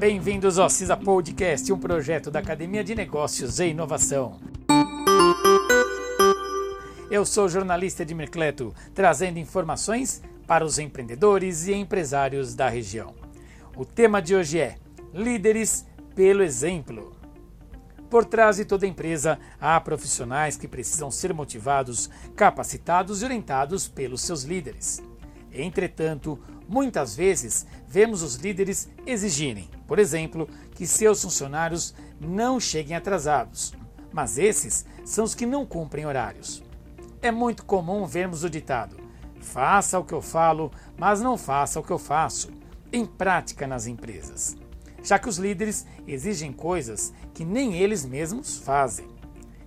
Bem-vindos ao CISA Podcast, um projeto da Academia de Negócios e Inovação. Eu sou o jornalista de Mercleto, trazendo informações para os empreendedores e empresários da região. O tema de hoje é Líderes pelo Exemplo. Por trás de toda empresa há profissionais que precisam ser motivados, capacitados e orientados pelos seus líderes. Entretanto, muitas vezes vemos os líderes exigirem, por exemplo, que seus funcionários não cheguem atrasados, mas esses são os que não cumprem horários. É muito comum vermos o ditado: faça o que eu falo, mas não faça o que eu faço, em prática nas empresas, já que os líderes exigem coisas que nem eles mesmos fazem.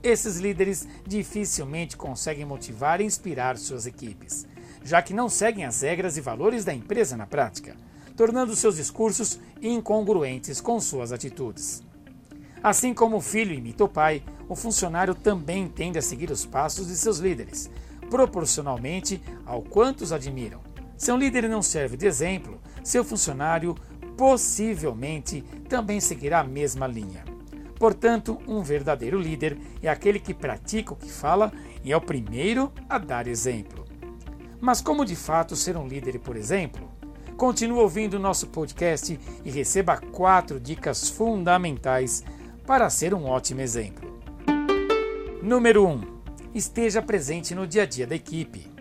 Esses líderes dificilmente conseguem motivar e inspirar suas equipes já que não seguem as regras e valores da empresa na prática, tornando seus discursos incongruentes com suas atitudes. Assim como o filho imita o pai, o funcionário também tende a seguir os passos de seus líderes, proporcionalmente ao quanto os admiram. Se um líder não serve de exemplo, seu funcionário possivelmente também seguirá a mesma linha. Portanto, um verdadeiro líder é aquele que pratica o que fala e é o primeiro a dar exemplo. Mas como de fato ser um líder, por exemplo? Continue ouvindo nosso podcast e receba quatro dicas fundamentais para ser um ótimo exemplo. Número 1. Um, esteja presente no dia a dia da equipe.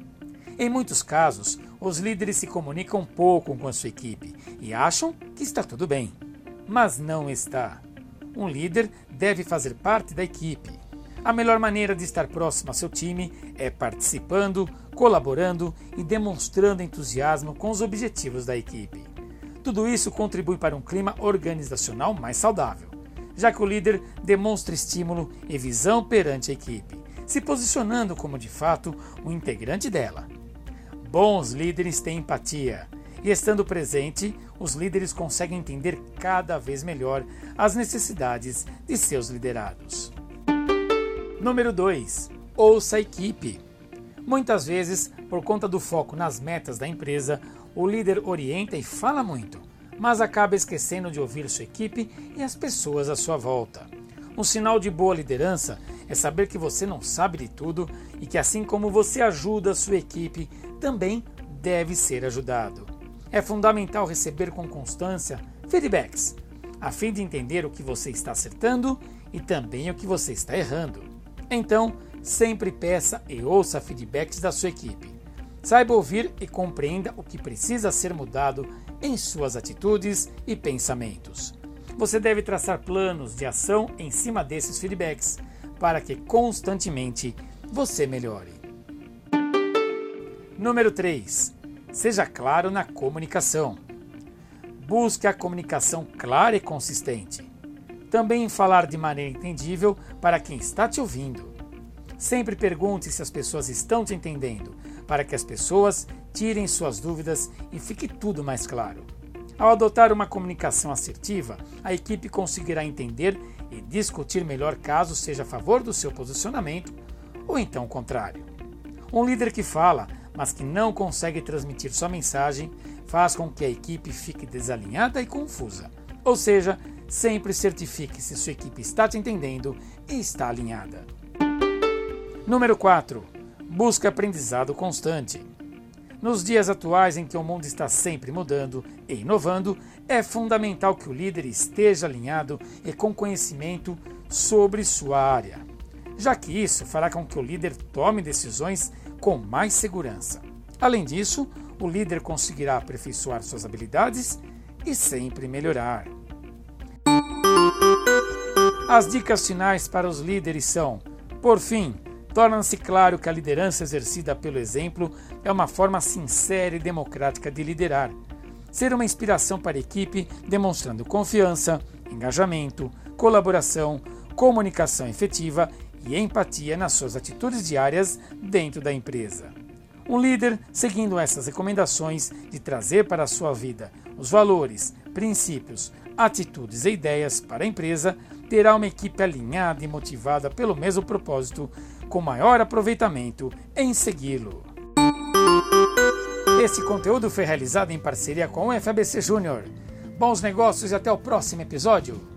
Em muitos casos, os líderes se comunicam pouco com a sua equipe e acham que está tudo bem. Mas não está. Um líder deve fazer parte da equipe. A melhor maneira de estar próximo a seu time é participando, colaborando e demonstrando entusiasmo com os objetivos da equipe. Tudo isso contribui para um clima organizacional mais saudável, já que o líder demonstra estímulo e visão perante a equipe, se posicionando como de fato um integrante dela. Bons líderes têm empatia e, estando presente, os líderes conseguem entender cada vez melhor as necessidades de seus liderados. Número 2. Ouça a equipe. Muitas vezes, por conta do foco nas metas da empresa, o líder orienta e fala muito, mas acaba esquecendo de ouvir sua equipe e as pessoas à sua volta. Um sinal de boa liderança é saber que você não sabe de tudo e que, assim como você ajuda a sua equipe, também deve ser ajudado. É fundamental receber com constância feedbacks, a fim de entender o que você está acertando e também o que você está errando. Então, sempre peça e ouça feedbacks da sua equipe. Saiba ouvir e compreenda o que precisa ser mudado em suas atitudes e pensamentos. Você deve traçar planos de ação em cima desses feedbacks para que constantemente você melhore. Número 3. Seja claro na comunicação. Busque a comunicação clara e consistente. Também falar de maneira entendível para quem está te ouvindo. Sempre pergunte se as pessoas estão te entendendo, para que as pessoas tirem suas dúvidas e fique tudo mais claro. Ao adotar uma comunicação assertiva, a equipe conseguirá entender e discutir melhor caso seja a favor do seu posicionamento ou então o contrário. Um líder que fala, mas que não consegue transmitir sua mensagem, faz com que a equipe fique desalinhada e confusa. Ou seja, Sempre certifique se sua equipe está te entendendo e está alinhada. Número 4. Busque aprendizado constante. Nos dias atuais em que o mundo está sempre mudando e inovando, é fundamental que o líder esteja alinhado e com conhecimento sobre sua área, já que isso fará com que o líder tome decisões com mais segurança. Além disso, o líder conseguirá aperfeiçoar suas habilidades e sempre melhorar. As dicas finais para os líderes são: por fim, torna-se claro que a liderança exercida pelo exemplo é uma forma sincera e democrática de liderar. Ser uma inspiração para a equipe, demonstrando confiança, engajamento, colaboração, comunicação efetiva e empatia nas suas atitudes diárias dentro da empresa. Um líder, seguindo essas recomendações de trazer para a sua vida os valores, princípios, atitudes e ideias para a empresa, terá uma equipe alinhada e motivada pelo mesmo propósito, com maior aproveitamento em segui-lo. Esse conteúdo foi realizado em parceria com o FABC Júnior. Bons negócios e até o próximo episódio.